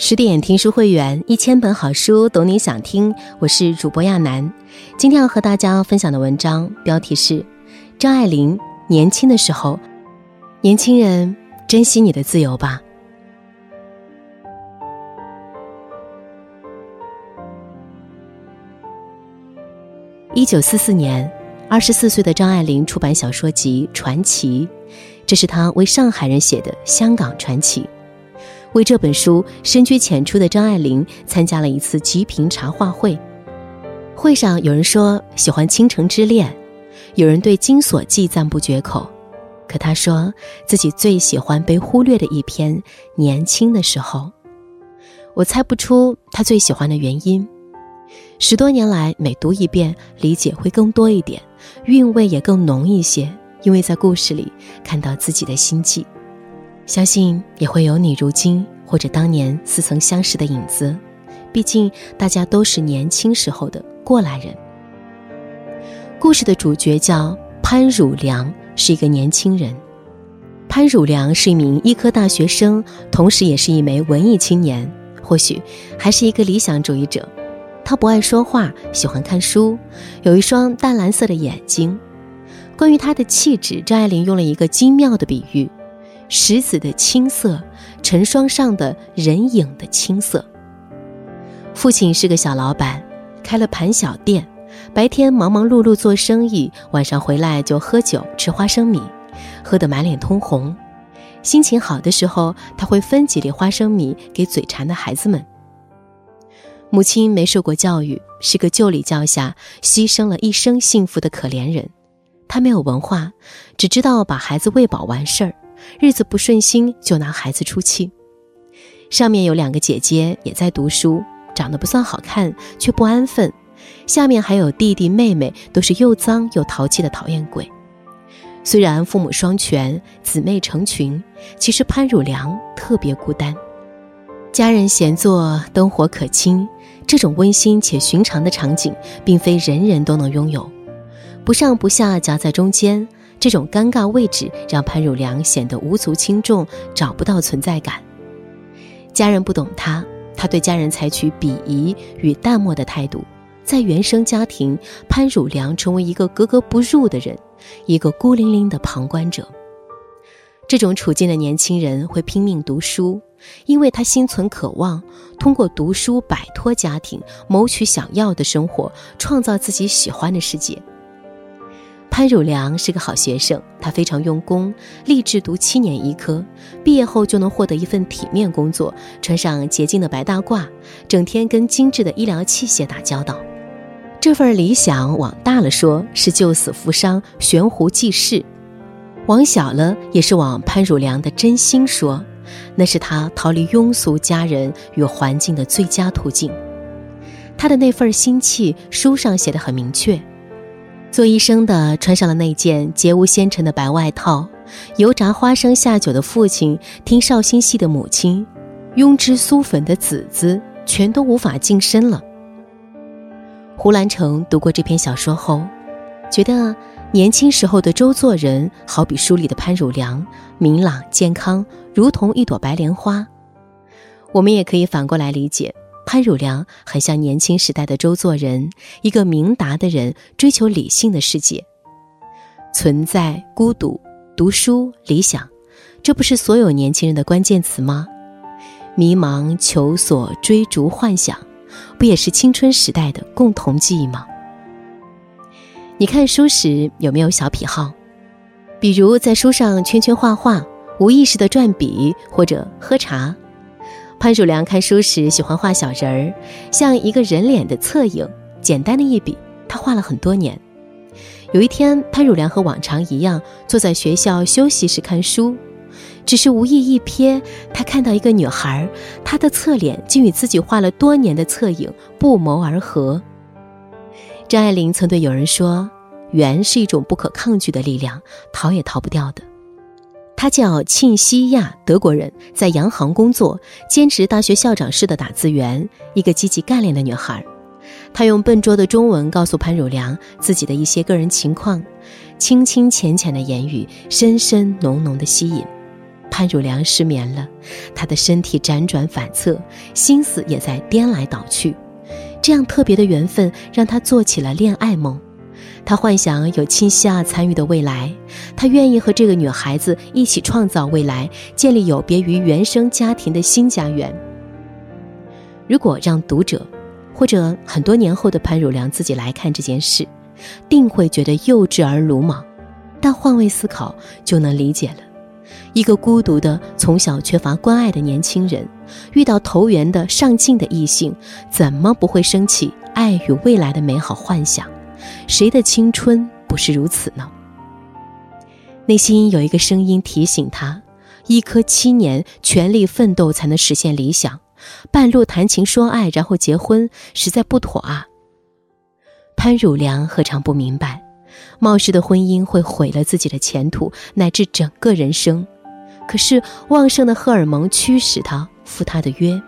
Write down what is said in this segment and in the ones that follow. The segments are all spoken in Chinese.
十点听书会员，一千本好书，懂你想听。我是主播亚楠，今天要和大家分享的文章标题是《张爱玲年轻的时候》，年轻人珍惜你的自由吧。一九四四年，二十四岁的张爱玲出版小说集《传奇》，这是她为上海人写的香港传奇。为这本书深居浅出的张爱玲参加了一次极品茶话会，会上有人说喜欢《倾城之恋》，有人对《金锁记》赞不绝口，可她说自己最喜欢被忽略的一篇《年轻的时候》。我猜不出她最喜欢的原因。十多年来，每读一遍，理解会更多一点，韵味也更浓一些，因为在故事里看到自己的心迹。相信也会有你如今或者当年似曾相识的影子，毕竟大家都是年轻时候的过来人。故事的主角叫潘汝良，是一个年轻人。潘汝良是一名医科大学生，同时也是一枚文艺青年，或许还是一个理想主义者。他不爱说话，喜欢看书，有一双淡蓝色的眼睛。关于他的气质，张爱玲用了一个精妙的比喻。石子的青色，成霜上的人影的青色。父亲是个小老板，开了盘小店，白天忙忙碌碌做生意，晚上回来就喝酒吃花生米，喝得满脸通红。心情好的时候，他会分几粒花生米给嘴馋的孩子们。母亲没受过教育，是个旧礼教下牺牲了一生幸福的可怜人。她没有文化，只知道把孩子喂饱完事儿。日子不顺心就拿孩子出气。上面有两个姐姐也在读书，长得不算好看，却不安分。下面还有弟弟妹妹，都是又脏又淘气的讨厌鬼。虽然父母双全，姊妹成群，其实潘汝良特别孤单。家人闲坐，灯火可亲，这种温馨且寻常的场景，并非人人都能拥有。不上不下，夹在中间。这种尴尬位置让潘汝良显得无足轻重，找不到存在感。家人不懂他，他对家人采取鄙夷与淡漠的态度。在原生家庭，潘汝良成为一个格格不入的人，一个孤零零的旁观者。这种处境的年轻人会拼命读书，因为他心存渴望，通过读书摆脱家庭，谋取想要的生活，创造自己喜欢的世界。潘汝良是个好学生，他非常用功，立志读七年医科，毕业后就能获得一份体面工作，穿上洁净的白大褂，整天跟精致的医疗器械打交道。这份理想往大了说是救死扶伤、悬壶济世；往小了也是往潘汝良的真心说，那是他逃离庸俗家人与环境的最佳途径。他的那份心气，书上写的很明确。做医生的穿上了那件洁无纤尘的白外套，油炸花生下酒的父亲，听绍兴戏的母亲，庸脂酥粉的子子，全都无法近身了。胡兰成读过这篇小说后，觉得年轻时候的周作人好比书里的潘汝良，明朗健康，如同一朵白莲花。我们也可以反过来理解。潘汝良很像年轻时代的周作人，一个明达的人，追求理性的世界。存在、孤独、读书、理想，这不是所有年轻人的关键词吗？迷茫、求索、追逐、幻想，不也是青春时代的共同记忆吗？你看书时有没有小癖好？比如在书上圈圈画画，无意识的转笔，或者喝茶。潘汝良看书时喜欢画小人儿，像一个人脸的侧影，简单的一笔，他画了很多年。有一天，潘汝良和往常一样坐在学校休息室看书，只是无意一瞥，他看到一个女孩，她的侧脸竟与自己画了多年的侧影不谋而合。张爱玲曾对有人说：“缘是一种不可抗拒的力量，逃也逃不掉的。”她叫沁西亚，德国人，在洋行工作，兼职大学校长室的打字员，一个积极干练的女孩。她用笨拙的中文告诉潘汝良自己的一些个人情况，清清浅浅的言语，深深浓浓的吸引。潘汝良失眠了，他的身体辗转反侧，心思也在颠来倒去。这样特别的缘分让他做起了恋爱梦。他幻想有亲西亚参与的未来，他愿意和这个女孩子一起创造未来，建立有别于原生家庭的新家园。如果让读者，或者很多年后的潘汝良自己来看这件事，定会觉得幼稚而鲁莽。但换位思考，就能理解了。一个孤独的、从小缺乏关爱的年轻人，遇到投缘的、上进的异性，怎么不会升起爱与未来的美好幻想？谁的青春不是如此呢？内心有一个声音提醒他：一颗七年全力奋斗才能实现理想，半路谈情说爱然后结婚，实在不妥啊！潘汝良何尝不明白？冒失的婚姻会毁了自己的前途乃至整个人生，可是旺盛的荷尔蒙驱使他赴他的约。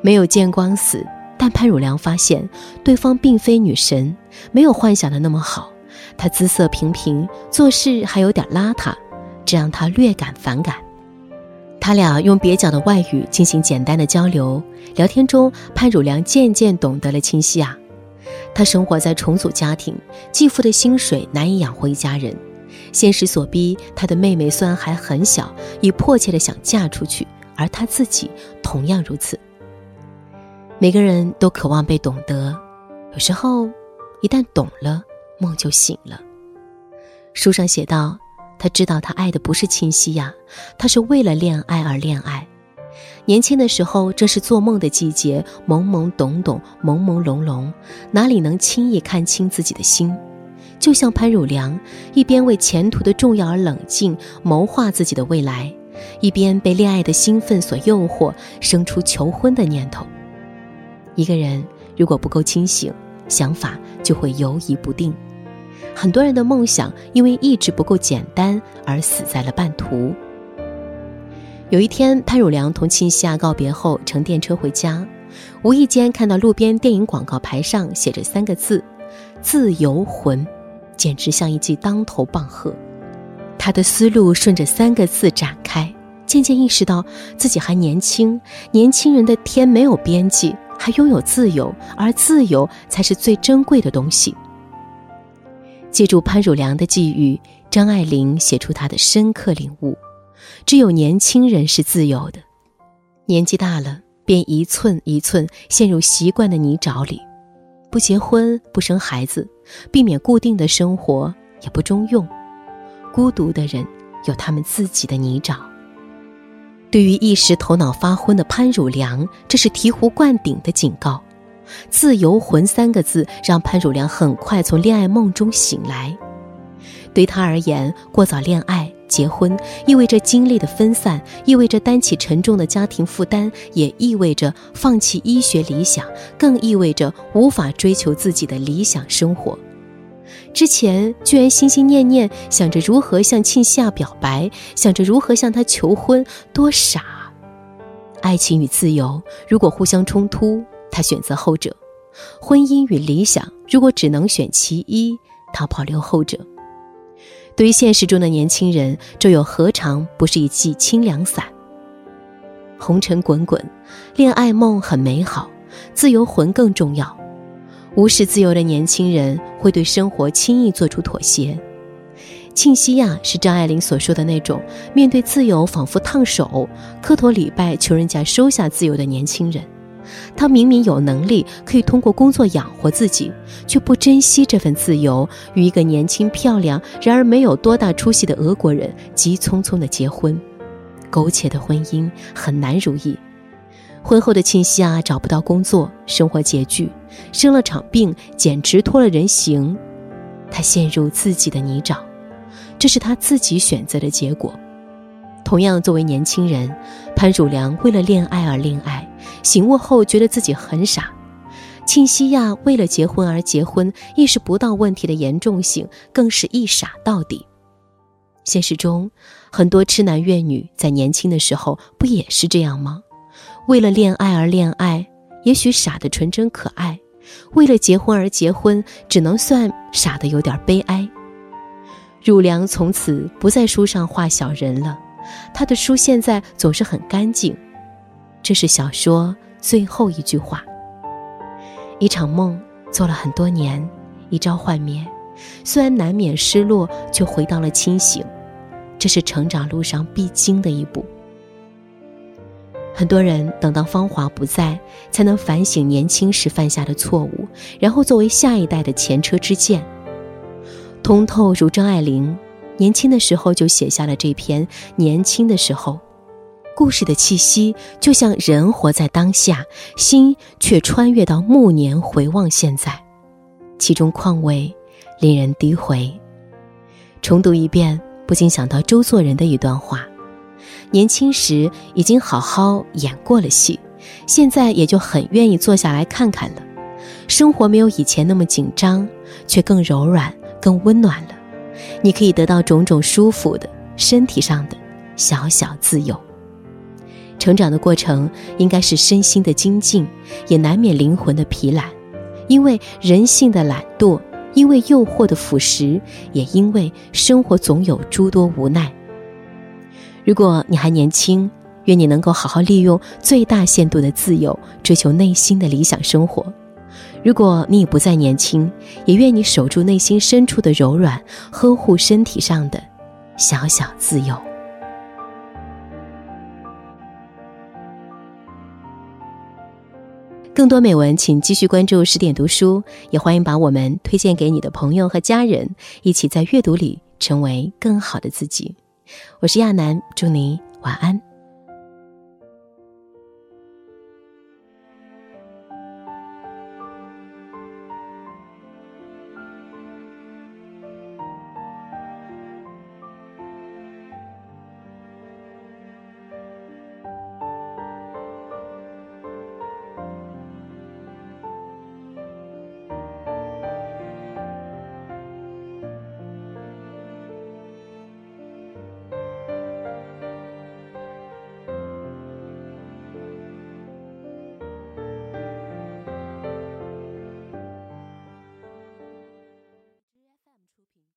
没有见光死，但潘汝良发现对方并非女神，没有幻想的那么好。她姿色平平，做事还有点邋遢，这让他略感反感。他俩用蹩脚的外语进行简单的交流，聊天中，潘汝良渐渐懂得了清晰啊。他生活在重组家庭，继父的薪水难以养活一家人，现实所逼，他的妹妹虽然还很小，已迫切的想嫁出去，而他自己同样如此。每个人都渴望被懂得，有时候，一旦懂了，梦就醒了。书上写道，他知道他爱的不是清晰呀，他是为了恋爱而恋爱。年轻的时候正是做梦的季节，懵懵懂懂，朦朦胧胧，哪里能轻易看清自己的心？就像潘汝良，一边为前途的重要而冷静谋划自己的未来，一边被恋爱的兴奋所诱惑，生出求婚的念头。一个人如果不够清醒，想法就会游移不定。很多人的梦想因为意志不够简单而死在了半途。有一天，潘汝良同亲西亚告别后，乘电车回家，无意间看到路边电影广告牌上写着三个字：“自由魂”，简直像一记当头棒喝。他的思路顺着三个字展开，渐渐意识到自己还年轻，年轻人的天没有边际，还拥有自由，而自由才是最珍贵的东西。借助潘汝良的际遇，张爱玲写出她的深刻领悟。只有年轻人是自由的，年纪大了便一寸一寸陷入习惯的泥沼里，不结婚不生孩子，避免固定的生活也不中用。孤独的人有他们自己的泥沼。对于一时头脑发昏的潘汝良，这是醍醐灌顶的警告。自由魂三个字让潘汝良很快从恋爱梦中醒来。对他而言，过早恋爱。结婚意味着精力的分散，意味着担起沉重的家庭负担，也意味着放弃医学理想，更意味着无法追求自己的理想生活。之前居然心心念念想着如何向庆夏表白，想着如何向他求婚，多傻！爱情与自由如果互相冲突，他选择后者；婚姻与理想如果只能选其一，他保留后者。对于现实中的年轻人，这又何尝不是一剂清凉散？红尘滚滚，恋爱梦很美好，自由魂更重要。无视自由的年轻人会对生活轻易做出妥协。庆西亚是张爱玲所说的那种面对自由仿佛烫手、磕头礼拜求人家收下自由的年轻人。他明明有能力可以通过工作养活自己，却不珍惜这份自由，与一个年轻漂亮然而没有多大出息的俄国人急匆匆的结婚。苟且的婚姻很难如意。婚后的庆西啊找不到工作，生活拮据，生了场病，简直脱了人形。他陷入自己的泥沼，这是他自己选择的结果。同样，作为年轻人，潘汝良为了恋爱而恋爱，醒悟后觉得自己很傻；庆西亚为了结婚而结婚，意识不到问题的严重性，更是一傻到底。现实中，很多痴男怨女在年轻的时候不也是这样吗？为了恋爱而恋爱，也许傻的纯真可爱；为了结婚而结婚，只能算傻的有点悲哀。汝良从此不在书上画小人了。他的书现在总是很干净。这是小说最后一句话。一场梦做了很多年，一朝幻灭，虽然难免失落，却回到了清醒。这是成长路上必经的一步。很多人等到芳华不在，才能反省年轻时犯下的错误，然后作为下一代的前车之鉴。通透如张爱玲，年轻的时候就写下了这篇《年轻的时候》。故事的气息就像人活在当下，心却穿越到暮年回望现在，其中况味令人低回。重读一遍，不禁想到周作人的一段话：年轻时已经好好演过了戏，现在也就很愿意坐下来看看了。生活没有以前那么紧张，却更柔软、更温暖了。你可以得到种种舒服的身体上的小小自由。成长的过程应该是身心的精进，也难免灵魂的疲懒，因为人性的懒惰，因为诱惑的腐蚀，也因为生活总有诸多无奈。如果你还年轻，愿你能够好好利用最大限度的自由，追求内心的理想生活；如果你已不再年轻，也愿你守住内心深处的柔软，呵护身体上的小小自由。更多美文，请继续关注十点读书，也欢迎把我们推荐给你的朋友和家人，一起在阅读里成为更好的自己。我是亚楠，祝你晚安。